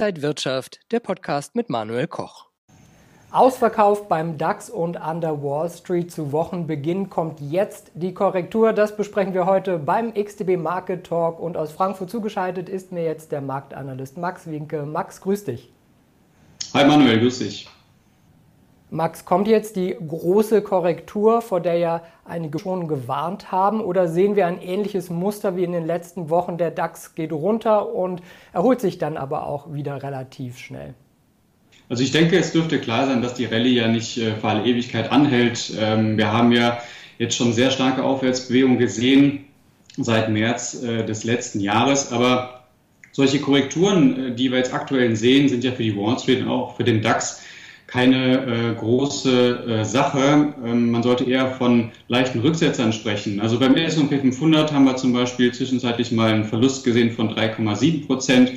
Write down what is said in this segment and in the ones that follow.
Inside Wirtschaft, der Podcast mit Manuel Koch. Ausverkauft beim DAX und an der Wall Street zu Wochenbeginn kommt jetzt die Korrektur. Das besprechen wir heute beim XTB Market Talk und aus Frankfurt zugeschaltet ist mir jetzt der Marktanalyst Max Winke. Max, grüß dich. Hi Manuel, grüß dich. Max, kommt jetzt die große Korrektur, vor der ja einige schon gewarnt haben, oder sehen wir ein ähnliches Muster wie in den letzten Wochen? Der DAX geht runter und erholt sich dann aber auch wieder relativ schnell. Also ich denke, es dürfte klar sein, dass die Rallye ja nicht äh, für alle Ewigkeit anhält. Ähm, wir haben ja jetzt schon sehr starke Aufwärtsbewegungen gesehen seit März äh, des letzten Jahres, aber solche Korrekturen, äh, die wir jetzt aktuell sehen, sind ja für die Wall Street und auch für den DAX keine äh, große äh, Sache. Ähm, man sollte eher von leichten Rücksetzern sprechen. Also beim S&P 500 haben wir zum Beispiel zwischenzeitlich mal einen Verlust gesehen von 3,7 Prozent.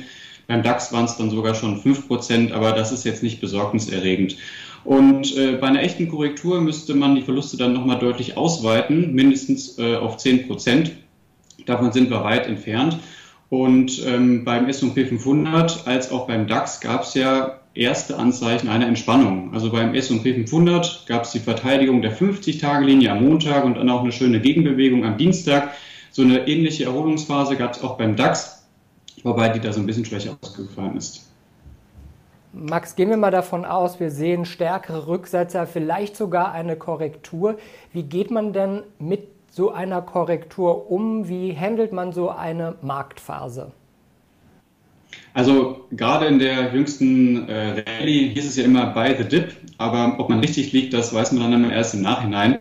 Beim DAX waren es dann sogar schon 5 Prozent, aber das ist jetzt nicht besorgniserregend. Und äh, bei einer echten Korrektur müsste man die Verluste dann nochmal deutlich ausweiten, mindestens äh, auf 10 Prozent. Davon sind wir weit entfernt. Und ähm, beim S&P 500 als auch beim DAX gab es ja erste Anzeichen einer Entspannung. Also beim S&P 500 gab es die Verteidigung der 50-Tage-Linie am Montag und dann auch eine schöne Gegenbewegung am Dienstag. So eine ähnliche Erholungsphase gab es auch beim DAX, wobei die da so ein bisschen schwächer ausgefallen ist. Max, gehen wir mal davon aus, wir sehen stärkere Rücksetzer, vielleicht sogar eine Korrektur. Wie geht man denn mit so einer Korrektur um? Wie handelt man so eine Marktphase? Also gerade in der jüngsten äh, Rallye hieß es ja immer by the dip, aber ob man richtig liegt, das weiß man dann erst im Nachhinein.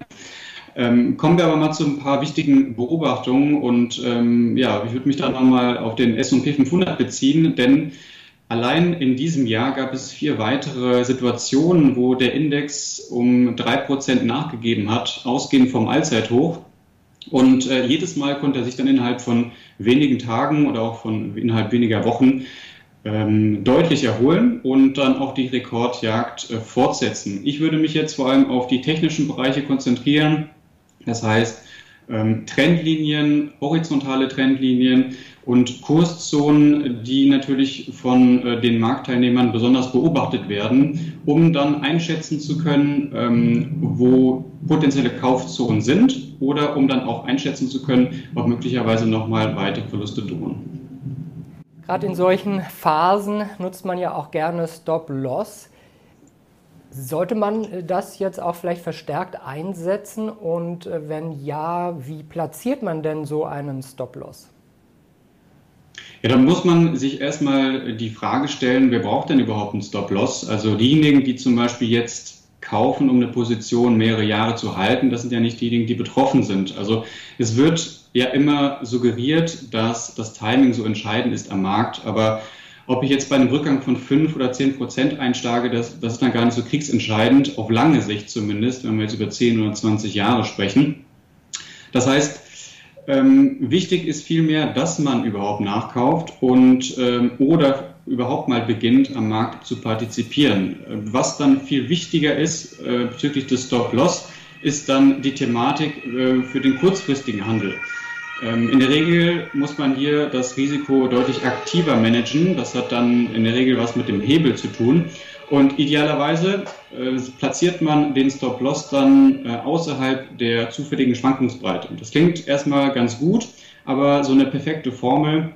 Ähm, kommen wir aber mal zu ein paar wichtigen Beobachtungen und ähm, ja, ich würde mich da nochmal auf den S&P 500 beziehen, denn allein in diesem Jahr gab es vier weitere Situationen, wo der Index um drei Prozent nachgegeben hat, ausgehend vom Allzeithoch. Und äh, jedes Mal konnte er sich dann innerhalb von wenigen Tagen oder auch von innerhalb weniger Wochen ähm, deutlich erholen und dann auch die Rekordjagd äh, fortsetzen. Ich würde mich jetzt vor allem auf die technischen Bereiche konzentrieren. Das heißt, Trendlinien, horizontale Trendlinien und Kurszonen, die natürlich von äh, den Marktteilnehmern besonders beobachtet werden, um dann einschätzen zu können, ähm, wo potenzielle Kaufzonen sind oder um dann auch einschätzen zu können, ob möglicherweise nochmal weitere Verluste drohen. Gerade in solchen Phasen nutzt man ja auch gerne Stop-Loss. Sollte man äh, das jetzt auch vielleicht verstärkt einsetzen und äh, wenn ja, wie platziert man denn so einen Stop-Loss? Ja, dann muss man sich erstmal die Frage stellen, wer braucht denn überhaupt einen Stop-Loss? Also diejenigen, die zum Beispiel jetzt kaufen, um eine Position mehrere Jahre zu halten, das sind ja nicht diejenigen, die betroffen sind. Also es wird ja immer suggeriert, dass das Timing so entscheidend ist am Markt, aber ob ich jetzt bei einem Rückgang von 5 oder 10 Prozent einsteige, das, das ist dann gar nicht so kriegsentscheidend, auf lange Sicht zumindest, wenn wir jetzt über 10 oder 20 Jahre sprechen. Das heißt, ähm, wichtig ist vielmehr, dass man überhaupt nachkauft und ähm, oder überhaupt mal beginnt, am Markt zu partizipieren. Was dann viel wichtiger ist äh, bezüglich des Stop-Loss, ist dann die Thematik äh, für den kurzfristigen Handel. Ähm, in der Regel muss man hier das Risiko deutlich aktiver managen. Das hat dann in der Regel was mit dem Hebel zu tun. Und idealerweise äh, platziert man den Stop-Loss dann äh, außerhalb der zufälligen Schwankungsbreite. Und das klingt erstmal ganz gut, aber so eine perfekte Formel,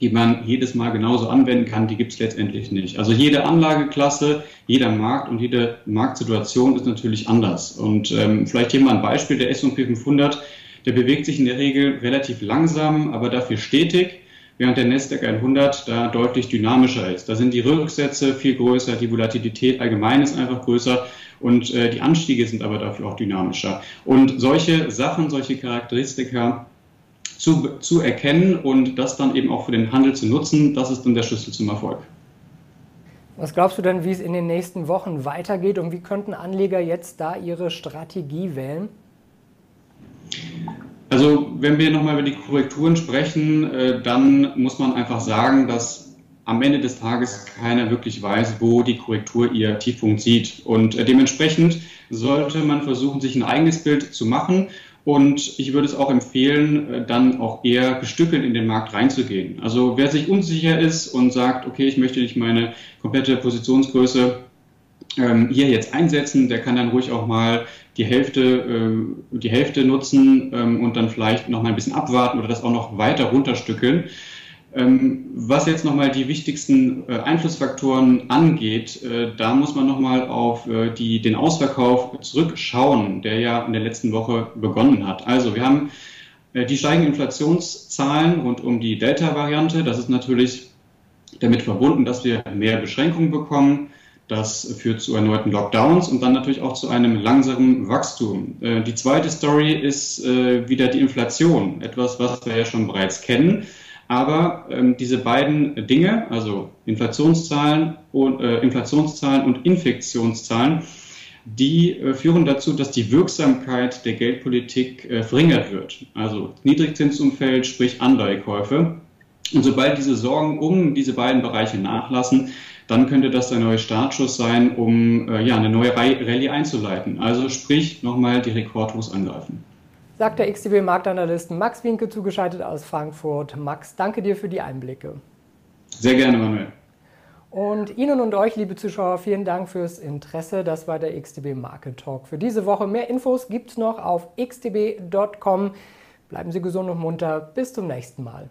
die man jedes Mal genauso anwenden kann, die gibt es letztendlich nicht. Also jede Anlageklasse, jeder Markt und jede Marktsituation ist natürlich anders. Und ähm, vielleicht hier mal ein Beispiel, der S&P 500 der bewegt sich in der Regel relativ langsam, aber dafür stetig, während der Nasdaq 100 da deutlich dynamischer ist. Da sind die Rücksätze viel größer, die Volatilität allgemein ist einfach größer und äh, die Anstiege sind aber dafür auch dynamischer. Und solche Sachen, solche Charakteristika zu, zu erkennen und das dann eben auch für den Handel zu nutzen, das ist dann der Schlüssel zum Erfolg. Was glaubst du denn, wie es in den nächsten Wochen weitergeht und wie könnten Anleger jetzt da ihre Strategie wählen? Also wenn wir nochmal über die Korrekturen sprechen, äh, dann muss man einfach sagen, dass am Ende des Tages keiner wirklich weiß, wo die Korrektur ihr Tiefpunkt sieht. Und äh, dementsprechend sollte man versuchen, sich ein eigenes Bild zu machen Und ich würde es auch empfehlen, äh, dann auch eher gestückelt in den Markt reinzugehen. Also wer sich unsicher ist und sagt, okay, ich möchte nicht meine komplette Positionsgröße ähm, hier jetzt einsetzen, der kann dann ruhig auch mal die Hälfte, äh, die Hälfte nutzen ähm, und dann vielleicht noch mal ein bisschen abwarten oder das auch noch weiter runterstückeln. Ähm, was jetzt nochmal die wichtigsten äh, Einflussfaktoren angeht, äh, da muss man nochmal auf äh, die, den Ausverkauf zurückschauen, der ja in der letzten Woche begonnen hat. Also wir haben die steigenden Inflationszahlen rund um die Delta-Variante. Das ist natürlich damit verbunden, dass wir mehr Beschränkungen bekommen. Das führt zu erneuten Lockdowns und dann natürlich auch zu einem langsamen Wachstum. Die zweite Story ist wieder die Inflation, etwas, was wir ja schon bereits kennen. Aber ähm, diese beiden Dinge, also Inflationszahlen und, äh, Inflationszahlen und Infektionszahlen, die äh, führen dazu, dass die Wirksamkeit der Geldpolitik äh, verringert wird. Also Niedrigzinsumfeld, sprich Anleihekäufe. Und sobald diese Sorgen um diese beiden Bereiche nachlassen, dann könnte das der neue Startschuss sein, um äh, ja, eine neue Rallye einzuleiten. Also sprich nochmal die Rekordhochs angreifen sagt der XTB-Marktanalyst Max Winke zugeschaltet aus Frankfurt. Max, danke dir für die Einblicke. Sehr gerne, Manuel. Und Ihnen und euch, liebe Zuschauer, vielen Dank fürs Interesse. Das war der XTB Market Talk für diese Woche. Mehr Infos gibt es noch auf xtb.com. Bleiben Sie gesund und munter. Bis zum nächsten Mal.